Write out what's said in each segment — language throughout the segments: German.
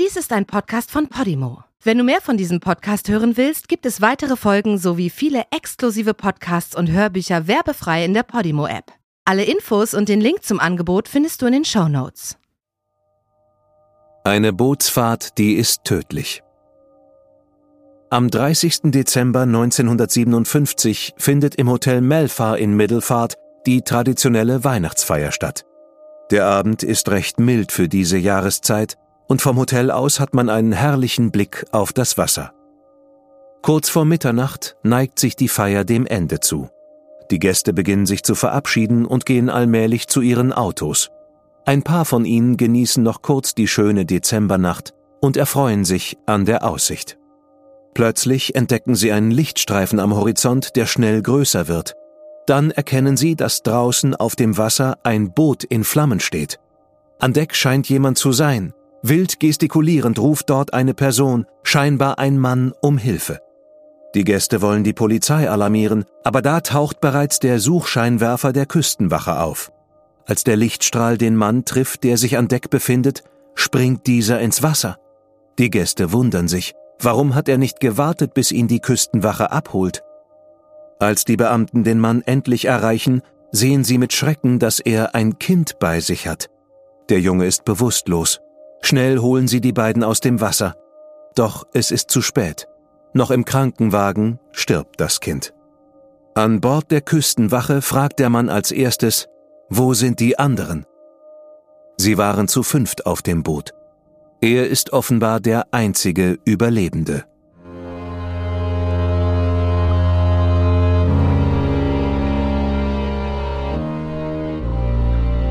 Dies ist ein Podcast von Podimo. Wenn du mehr von diesem Podcast hören willst, gibt es weitere Folgen sowie viele exklusive Podcasts und Hörbücher werbefrei in der Podimo-App. Alle Infos und den Link zum Angebot findest du in den Show Notes. Eine Bootsfahrt, die ist tödlich. Am 30. Dezember 1957 findet im Hotel Melfar in Middelfart die traditionelle Weihnachtsfeier statt. Der Abend ist recht mild für diese Jahreszeit und vom Hotel aus hat man einen herrlichen Blick auf das Wasser. Kurz vor Mitternacht neigt sich die Feier dem Ende zu. Die Gäste beginnen sich zu verabschieden und gehen allmählich zu ihren Autos. Ein paar von ihnen genießen noch kurz die schöne Dezembernacht und erfreuen sich an der Aussicht. Plötzlich entdecken sie einen Lichtstreifen am Horizont, der schnell größer wird. Dann erkennen sie, dass draußen auf dem Wasser ein Boot in Flammen steht. An Deck scheint jemand zu sein. Wild gestikulierend ruft dort eine Person, scheinbar ein Mann, um Hilfe. Die Gäste wollen die Polizei alarmieren, aber da taucht bereits der Suchscheinwerfer der Küstenwache auf. Als der Lichtstrahl den Mann trifft, der sich an Deck befindet, springt dieser ins Wasser. Die Gäste wundern sich, warum hat er nicht gewartet, bis ihn die Küstenwache abholt? Als die Beamten den Mann endlich erreichen, sehen sie mit Schrecken, dass er ein Kind bei sich hat. Der Junge ist bewusstlos. Schnell holen sie die beiden aus dem Wasser. Doch es ist zu spät. Noch im Krankenwagen stirbt das Kind. An Bord der Küstenwache fragt der Mann als erstes, wo sind die anderen? Sie waren zu fünft auf dem Boot. Er ist offenbar der einzige Überlebende.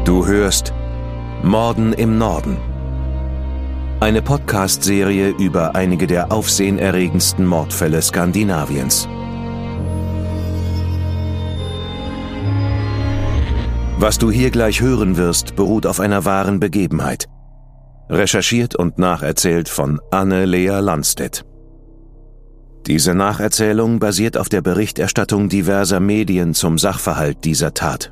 Du hörst Morden im Norden eine Podcast-Serie über einige der aufsehenerregendsten Mordfälle Skandinaviens. Was du hier gleich hören wirst, beruht auf einer wahren Begebenheit. Recherchiert und nacherzählt von Anne-Lea Landstedt. Diese Nacherzählung basiert auf der Berichterstattung diverser Medien zum Sachverhalt dieser Tat.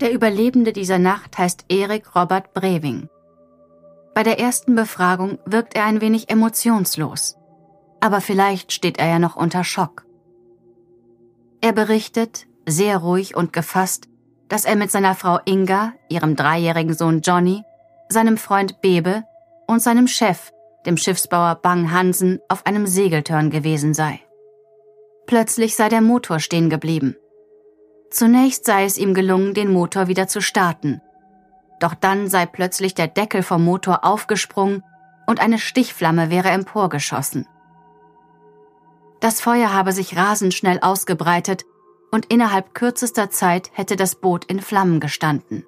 Der Überlebende dieser Nacht heißt Erik Robert Breving. Bei der ersten Befragung wirkt er ein wenig emotionslos. Aber vielleicht steht er ja noch unter Schock. Er berichtet, sehr ruhig und gefasst, dass er mit seiner Frau Inga, ihrem dreijährigen Sohn Johnny, seinem Freund Bebe und seinem Chef, dem Schiffsbauer Bang Hansen, auf einem Segeltörn gewesen sei. Plötzlich sei der Motor stehen geblieben. Zunächst sei es ihm gelungen, den Motor wieder zu starten. Doch dann sei plötzlich der Deckel vom Motor aufgesprungen und eine Stichflamme wäre emporgeschossen. Das Feuer habe sich rasend schnell ausgebreitet und innerhalb kürzester Zeit hätte das Boot in Flammen gestanden.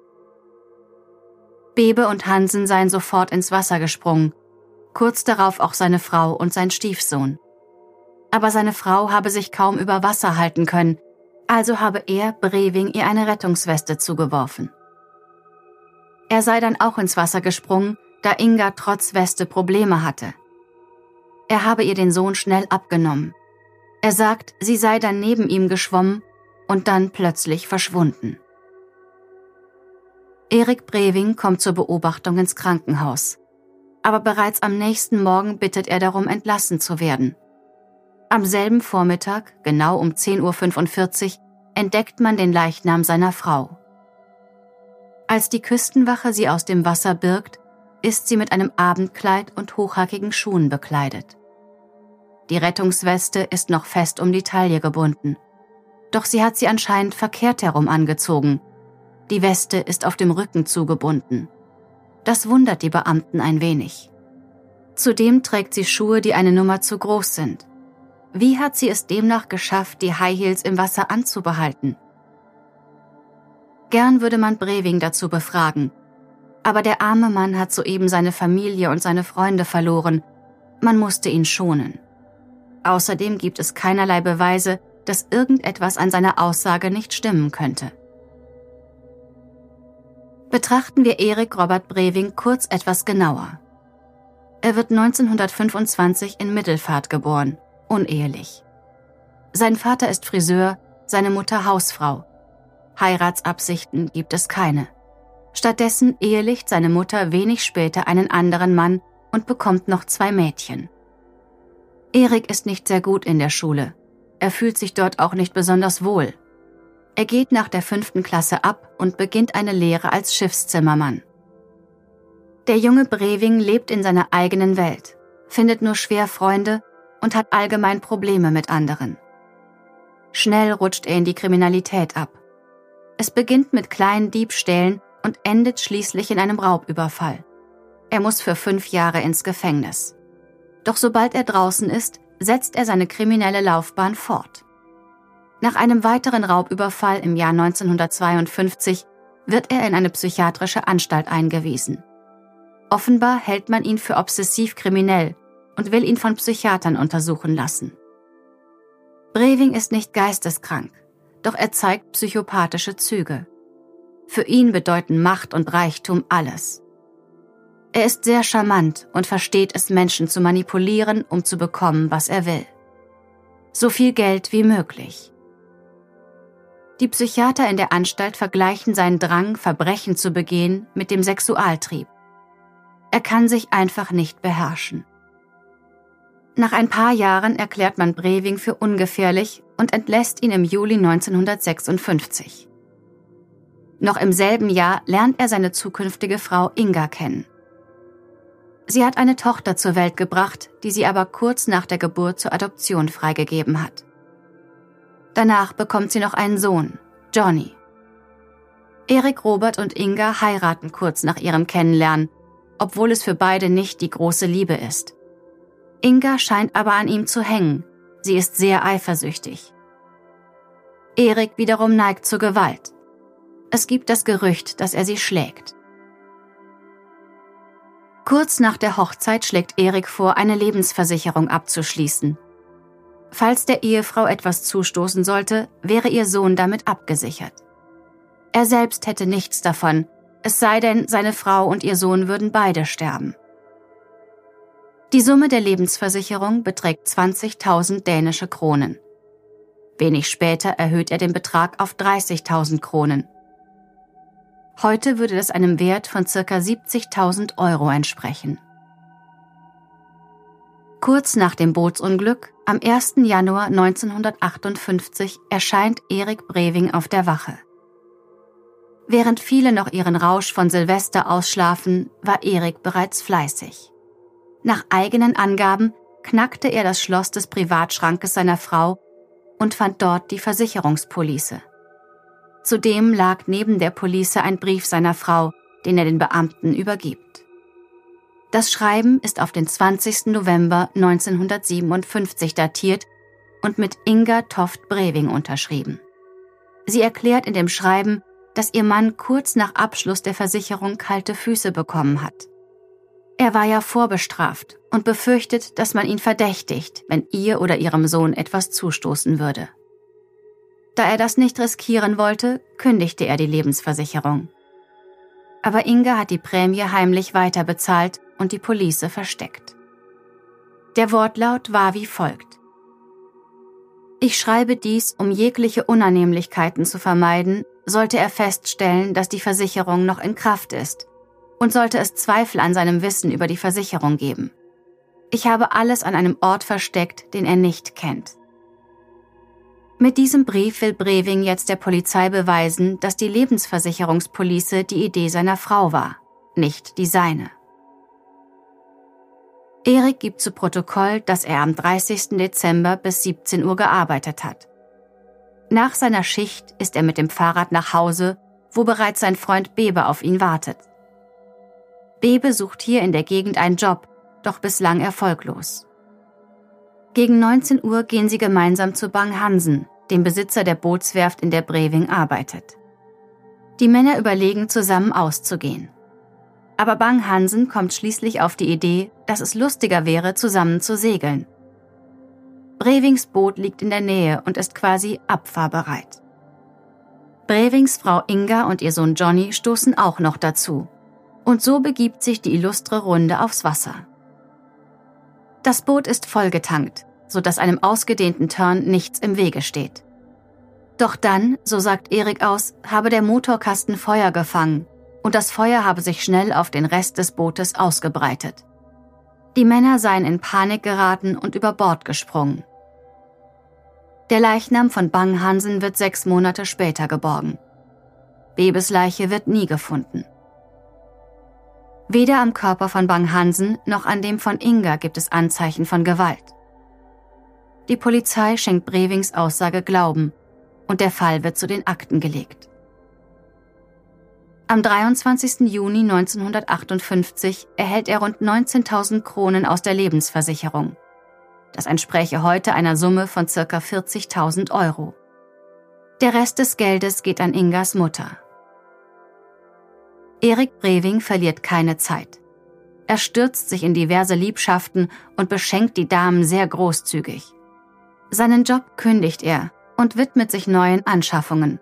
Bebe und Hansen seien sofort ins Wasser gesprungen, kurz darauf auch seine Frau und sein Stiefsohn. Aber seine Frau habe sich kaum über Wasser halten können, also habe er Breving ihr eine Rettungsweste zugeworfen. Er sei dann auch ins Wasser gesprungen, da Inga trotz Weste Probleme hatte. Er habe ihr den Sohn schnell abgenommen. Er sagt, sie sei dann neben ihm geschwommen und dann plötzlich verschwunden. Erik Breving kommt zur Beobachtung ins Krankenhaus. Aber bereits am nächsten Morgen bittet er darum, entlassen zu werden. Am selben Vormittag, genau um 10.45 Uhr, entdeckt man den Leichnam seiner Frau. Als die Küstenwache sie aus dem Wasser birgt, ist sie mit einem Abendkleid und hochhackigen Schuhen bekleidet. Die Rettungsweste ist noch fest um die Taille gebunden. Doch sie hat sie anscheinend verkehrt herum angezogen. Die Weste ist auf dem Rücken zugebunden. Das wundert die Beamten ein wenig. Zudem trägt sie Schuhe, die eine Nummer zu groß sind. Wie hat sie es demnach geschafft, die High Heels im Wasser anzubehalten? Gern würde man Breving dazu befragen, aber der arme Mann hat soeben seine Familie und seine Freunde verloren. Man musste ihn schonen. Außerdem gibt es keinerlei Beweise, dass irgendetwas an seiner Aussage nicht stimmen könnte. Betrachten wir Erik Robert Breving kurz etwas genauer. Er wird 1925 in Mittelfahrt geboren, unehelich. Sein Vater ist Friseur, seine Mutter Hausfrau. Heiratsabsichten gibt es keine. Stattdessen ehelicht seine Mutter wenig später einen anderen Mann und bekommt noch zwei Mädchen. Erik ist nicht sehr gut in der Schule. Er fühlt sich dort auch nicht besonders wohl. Er geht nach der fünften Klasse ab und beginnt eine Lehre als Schiffszimmermann. Der junge Breving lebt in seiner eigenen Welt, findet nur schwer Freunde und hat allgemein Probleme mit anderen. Schnell rutscht er in die Kriminalität ab. Es beginnt mit kleinen Diebstählen und endet schließlich in einem Raubüberfall. Er muss für fünf Jahre ins Gefängnis. Doch sobald er draußen ist, setzt er seine kriminelle Laufbahn fort. Nach einem weiteren Raubüberfall im Jahr 1952 wird er in eine psychiatrische Anstalt eingewiesen. Offenbar hält man ihn für obsessiv kriminell und will ihn von Psychiatern untersuchen lassen. Breving ist nicht geisteskrank, doch er zeigt psychopathische Züge. Für ihn bedeuten Macht und Reichtum alles. Er ist sehr charmant und versteht es, Menschen zu manipulieren, um zu bekommen, was er will. So viel Geld wie möglich. Die Psychiater in der Anstalt vergleichen seinen Drang, Verbrechen zu begehen, mit dem Sexualtrieb. Er kann sich einfach nicht beherrschen. Nach ein paar Jahren erklärt man Breving für ungefährlich und entlässt ihn im Juli 1956. Noch im selben Jahr lernt er seine zukünftige Frau Inga kennen. Sie hat eine Tochter zur Welt gebracht, die sie aber kurz nach der Geburt zur Adoption freigegeben hat. Danach bekommt sie noch einen Sohn, Johnny. Erik Robert und Inga heiraten kurz nach ihrem Kennenlernen, obwohl es für beide nicht die große Liebe ist. Inga scheint aber an ihm zu hängen. Sie ist sehr eifersüchtig. Erik wiederum neigt zur Gewalt. Es gibt das Gerücht, dass er sie schlägt. Kurz nach der Hochzeit schlägt Erik vor, eine Lebensversicherung abzuschließen. Falls der Ehefrau etwas zustoßen sollte, wäre ihr Sohn damit abgesichert. Er selbst hätte nichts davon, es sei denn, seine Frau und ihr Sohn würden beide sterben. Die Summe der Lebensversicherung beträgt 20.000 dänische Kronen. Wenig später erhöht er den Betrag auf 30.000 Kronen. Heute würde das einem Wert von ca. 70.000 Euro entsprechen. Kurz nach dem Bootsunglück, am 1. Januar 1958, erscheint Erik Breving auf der Wache. Während viele noch ihren Rausch von Silvester ausschlafen, war Erik bereits fleißig. Nach eigenen Angaben knackte er das Schloss des Privatschrankes seiner Frau und fand dort die Versicherungspolice. Zudem lag neben der Police ein Brief seiner Frau, den er den Beamten übergibt. Das Schreiben ist auf den 20. November 1957 datiert und mit Inga Toft Breving unterschrieben. Sie erklärt in dem Schreiben, dass ihr Mann kurz nach Abschluss der Versicherung kalte Füße bekommen hat. Er war ja vorbestraft und befürchtet, dass man ihn verdächtigt, wenn ihr oder ihrem Sohn etwas zustoßen würde. Da er das nicht riskieren wollte, kündigte er die Lebensversicherung. Aber Inge hat die Prämie heimlich weiterbezahlt und die Police versteckt. Der Wortlaut war wie folgt. Ich schreibe dies, um jegliche Unannehmlichkeiten zu vermeiden, sollte er feststellen, dass die Versicherung noch in Kraft ist und sollte es Zweifel an seinem Wissen über die Versicherung geben. Ich habe alles an einem Ort versteckt, den er nicht kennt. Mit diesem Brief will Breving jetzt der Polizei beweisen, dass die Lebensversicherungspolice die Idee seiner Frau war, nicht die seine. Erik gibt zu Protokoll, dass er am 30. Dezember bis 17 Uhr gearbeitet hat. Nach seiner Schicht ist er mit dem Fahrrad nach Hause, wo bereits sein Freund Bebe auf ihn wartet. Bebe sucht hier in der Gegend einen Job, doch bislang erfolglos. Gegen 19 Uhr gehen sie gemeinsam zu Bang Hansen, dem Besitzer der Bootswerft, in der Breving arbeitet. Die Männer überlegen, zusammen auszugehen. Aber Bang Hansen kommt schließlich auf die Idee, dass es lustiger wäre, zusammen zu segeln. Brevings Boot liegt in der Nähe und ist quasi abfahrbereit. Brevings Frau Inga und ihr Sohn Johnny stoßen auch noch dazu. Und so begibt sich die illustre Runde aufs Wasser. Das Boot ist vollgetankt, sodass einem ausgedehnten Turn nichts im Wege steht. Doch dann, so sagt Erik aus, habe der Motorkasten Feuer gefangen und das Feuer habe sich schnell auf den Rest des Bootes ausgebreitet. Die Männer seien in Panik geraten und über Bord gesprungen. Der Leichnam von Bang Hansen wird sechs Monate später geborgen. Bebes Leiche wird nie gefunden. Weder am Körper von Bang Hansen noch an dem von Inga gibt es Anzeichen von Gewalt. Die Polizei schenkt Brevings Aussage Glauben und der Fall wird zu den Akten gelegt. Am 23. Juni 1958 erhält er rund 19.000 Kronen aus der Lebensversicherung. Das entspräche heute einer Summe von ca. 40.000 Euro. Der Rest des Geldes geht an Ingas Mutter. Erik Breving verliert keine Zeit. Er stürzt sich in diverse Liebschaften und beschenkt die Damen sehr großzügig. Seinen Job kündigt er und widmet sich neuen Anschaffungen.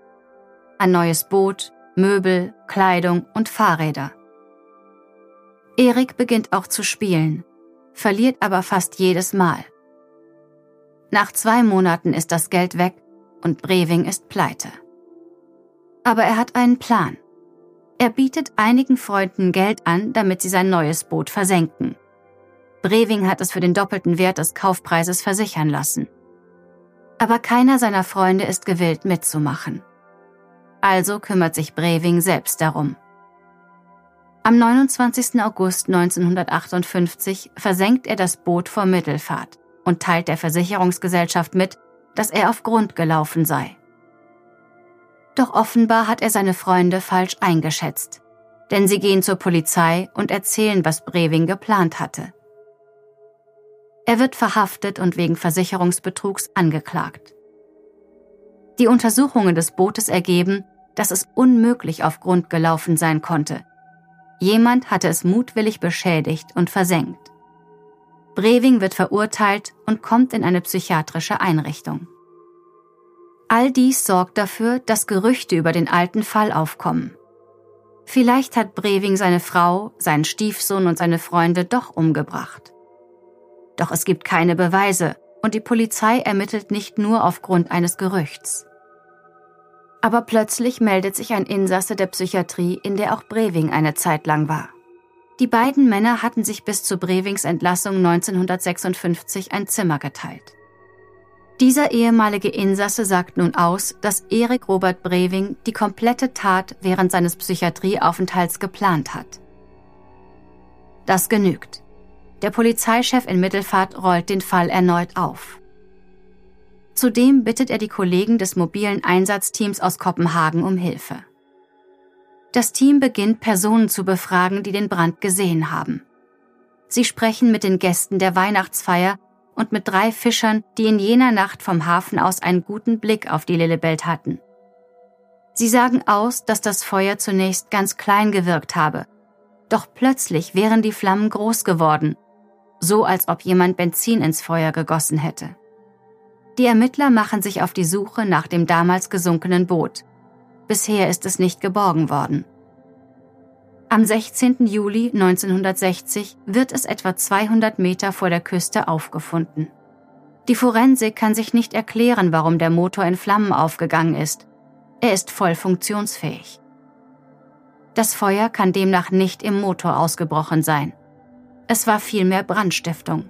Ein neues Boot, Möbel, Kleidung und Fahrräder. Erik beginnt auch zu spielen, verliert aber fast jedes Mal. Nach zwei Monaten ist das Geld weg und Breving ist pleite. Aber er hat einen Plan. Er bietet einigen Freunden Geld an, damit sie sein neues Boot versenken. Breving hat es für den doppelten Wert des Kaufpreises versichern lassen. Aber keiner seiner Freunde ist gewillt mitzumachen. Also kümmert sich Breving selbst darum. Am 29. August 1958 versenkt er das Boot vor Mittelfahrt und teilt der Versicherungsgesellschaft mit, dass er auf Grund gelaufen sei. Doch offenbar hat er seine Freunde falsch eingeschätzt, denn sie gehen zur Polizei und erzählen, was Breving geplant hatte. Er wird verhaftet und wegen Versicherungsbetrugs angeklagt. Die Untersuchungen des Bootes ergeben, dass es unmöglich auf Grund gelaufen sein konnte. Jemand hatte es mutwillig beschädigt und versenkt. Breving wird verurteilt und kommt in eine psychiatrische Einrichtung. All dies sorgt dafür, dass Gerüchte über den alten Fall aufkommen. Vielleicht hat Breving seine Frau, seinen Stiefsohn und seine Freunde doch umgebracht. Doch es gibt keine Beweise und die Polizei ermittelt nicht nur aufgrund eines Gerüchts. Aber plötzlich meldet sich ein Insasse der Psychiatrie, in der auch Breving eine Zeit lang war. Die beiden Männer hatten sich bis zu Brevings Entlassung 1956 ein Zimmer geteilt. Dieser ehemalige Insasse sagt nun aus, dass Erik Robert Breving die komplette Tat während seines Psychiatrieaufenthalts geplant hat. Das genügt. Der Polizeichef in Mittelfahrt rollt den Fall erneut auf. Zudem bittet er die Kollegen des mobilen Einsatzteams aus Kopenhagen um Hilfe. Das Team beginnt Personen zu befragen, die den Brand gesehen haben. Sie sprechen mit den Gästen der Weihnachtsfeier und mit drei Fischern, die in jener Nacht vom Hafen aus einen guten Blick auf die Lillebelt hatten. Sie sagen aus, dass das Feuer zunächst ganz klein gewirkt habe, doch plötzlich wären die Flammen groß geworden, so als ob jemand Benzin ins Feuer gegossen hätte. Die Ermittler machen sich auf die Suche nach dem damals gesunkenen Boot. Bisher ist es nicht geborgen worden. Am 16. Juli 1960 wird es etwa 200 Meter vor der Küste aufgefunden. Die Forensik kann sich nicht erklären, warum der Motor in Flammen aufgegangen ist. Er ist voll funktionsfähig. Das Feuer kann demnach nicht im Motor ausgebrochen sein. Es war vielmehr Brandstiftung.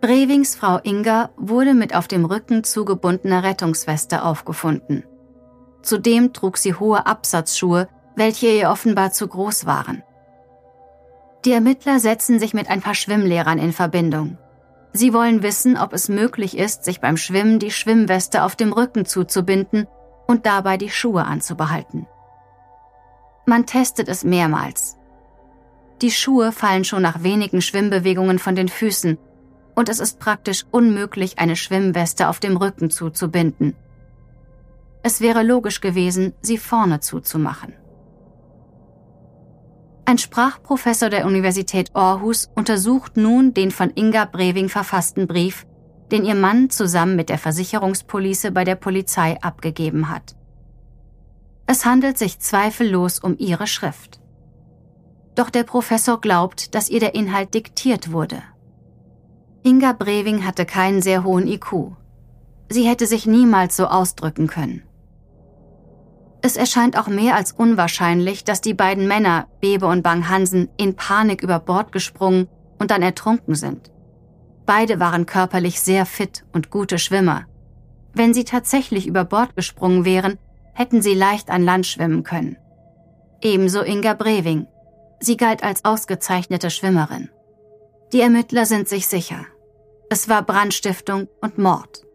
Brevings Frau Inga wurde mit auf dem Rücken zugebundener Rettungsweste aufgefunden. Zudem trug sie hohe Absatzschuhe, welche ihr offenbar zu groß waren. Die Ermittler setzen sich mit ein paar Schwimmlehrern in Verbindung. Sie wollen wissen, ob es möglich ist, sich beim Schwimmen die Schwimmweste auf dem Rücken zuzubinden und dabei die Schuhe anzubehalten. Man testet es mehrmals. Die Schuhe fallen schon nach wenigen Schwimmbewegungen von den Füßen und es ist praktisch unmöglich, eine Schwimmweste auf dem Rücken zuzubinden. Es wäre logisch gewesen, sie vorne zuzumachen. Ein Sprachprofessor der Universität Aarhus untersucht nun den von Inga Breving verfassten Brief, den ihr Mann zusammen mit der Versicherungspolice bei der Polizei abgegeben hat. Es handelt sich zweifellos um ihre Schrift. Doch der Professor glaubt, dass ihr der Inhalt diktiert wurde. Inga Breving hatte keinen sehr hohen IQ. Sie hätte sich niemals so ausdrücken können. Es erscheint auch mehr als unwahrscheinlich, dass die beiden Männer, Bebe und Bang Hansen, in Panik über Bord gesprungen und dann ertrunken sind. Beide waren körperlich sehr fit und gute Schwimmer. Wenn sie tatsächlich über Bord gesprungen wären, hätten sie leicht an Land schwimmen können. Ebenso Inga Breving, Sie galt als ausgezeichnete Schwimmerin. Die Ermittler sind sich sicher. Es war Brandstiftung und Mord.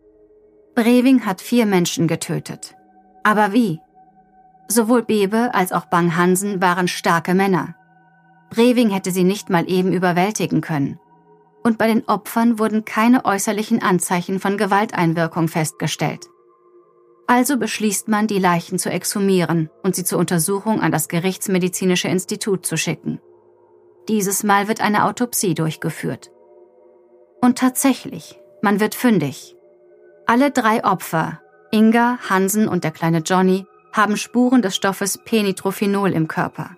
Breving hat vier Menschen getötet. Aber wie? Sowohl Bebe als auch Bang Hansen waren starke Männer. Breving hätte sie nicht mal eben überwältigen können. Und bei den Opfern wurden keine äußerlichen Anzeichen von Gewalteinwirkung festgestellt. Also beschließt man, die Leichen zu exhumieren und sie zur Untersuchung an das Gerichtsmedizinische Institut zu schicken. Dieses Mal wird eine Autopsie durchgeführt. Und tatsächlich, man wird fündig. Alle drei Opfer, Inga, Hansen und der kleine Johnny, haben Spuren des Stoffes Penitrophenol im Körper.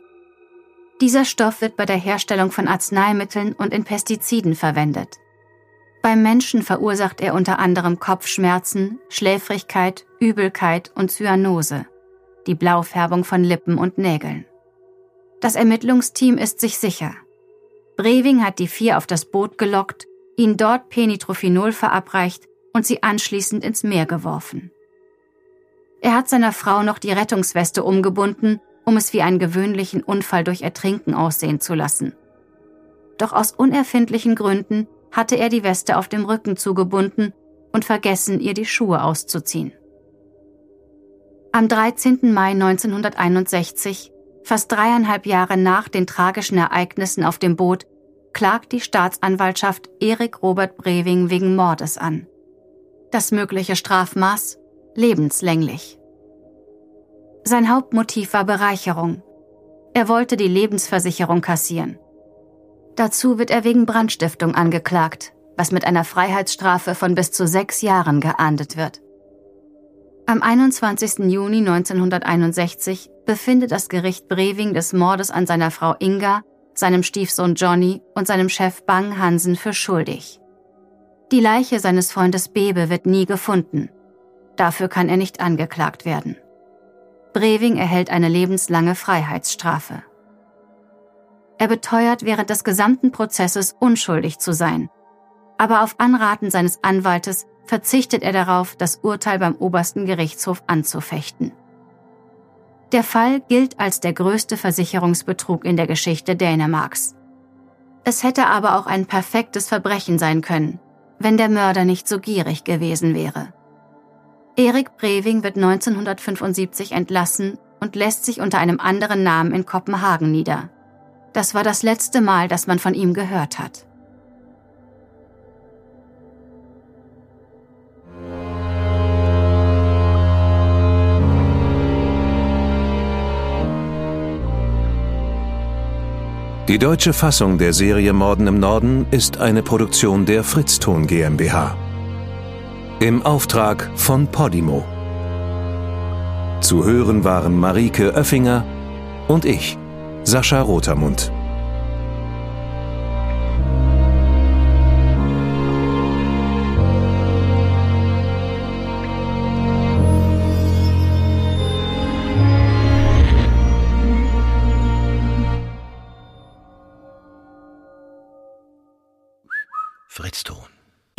Dieser Stoff wird bei der Herstellung von Arzneimitteln und in Pestiziden verwendet. Beim Menschen verursacht er unter anderem Kopfschmerzen, Schläfrigkeit, Übelkeit und Zyanose, die Blaufärbung von Lippen und Nägeln. Das Ermittlungsteam ist sich sicher. Breving hat die vier auf das Boot gelockt, ihnen dort Penitrophinol verabreicht und sie anschließend ins Meer geworfen. Er hat seiner Frau noch die Rettungsweste umgebunden, um es wie einen gewöhnlichen Unfall durch Ertrinken aussehen zu lassen. Doch aus unerfindlichen Gründen hatte er die Weste auf dem Rücken zugebunden und vergessen, ihr die Schuhe auszuziehen. Am 13. Mai 1961, fast dreieinhalb Jahre nach den tragischen Ereignissen auf dem Boot, klagt die Staatsanwaltschaft Erik Robert Breving wegen Mordes an. Das mögliche Strafmaß lebenslänglich. Sein Hauptmotiv war Bereicherung. Er wollte die Lebensversicherung kassieren. Dazu wird er wegen Brandstiftung angeklagt, was mit einer Freiheitsstrafe von bis zu sechs Jahren geahndet wird. Am 21. Juni 1961 befindet das Gericht Breving des Mordes an seiner Frau Inga, seinem Stiefsohn Johnny und seinem Chef Bang Hansen für schuldig. Die Leiche seines Freundes Bebe wird nie gefunden. Dafür kann er nicht angeklagt werden. Breving erhält eine lebenslange Freiheitsstrafe. Er beteuert während des gesamten Prozesses unschuldig zu sein. Aber auf Anraten seines Anwaltes verzichtet er darauf, das Urteil beim obersten Gerichtshof anzufechten. Der Fall gilt als der größte Versicherungsbetrug in der Geschichte Dänemarks. Es hätte aber auch ein perfektes Verbrechen sein können, wenn der Mörder nicht so gierig gewesen wäre. Erik Breving wird 1975 entlassen und lässt sich unter einem anderen Namen in Kopenhagen nieder. Das war das letzte Mal, dass man von ihm gehört hat. Die deutsche Fassung der Serie Morden im Norden ist eine Produktion der Fritzton GmbH. Im Auftrag von Podimo. Zu hören waren Marike Oeffinger und ich, Sascha Rotermund.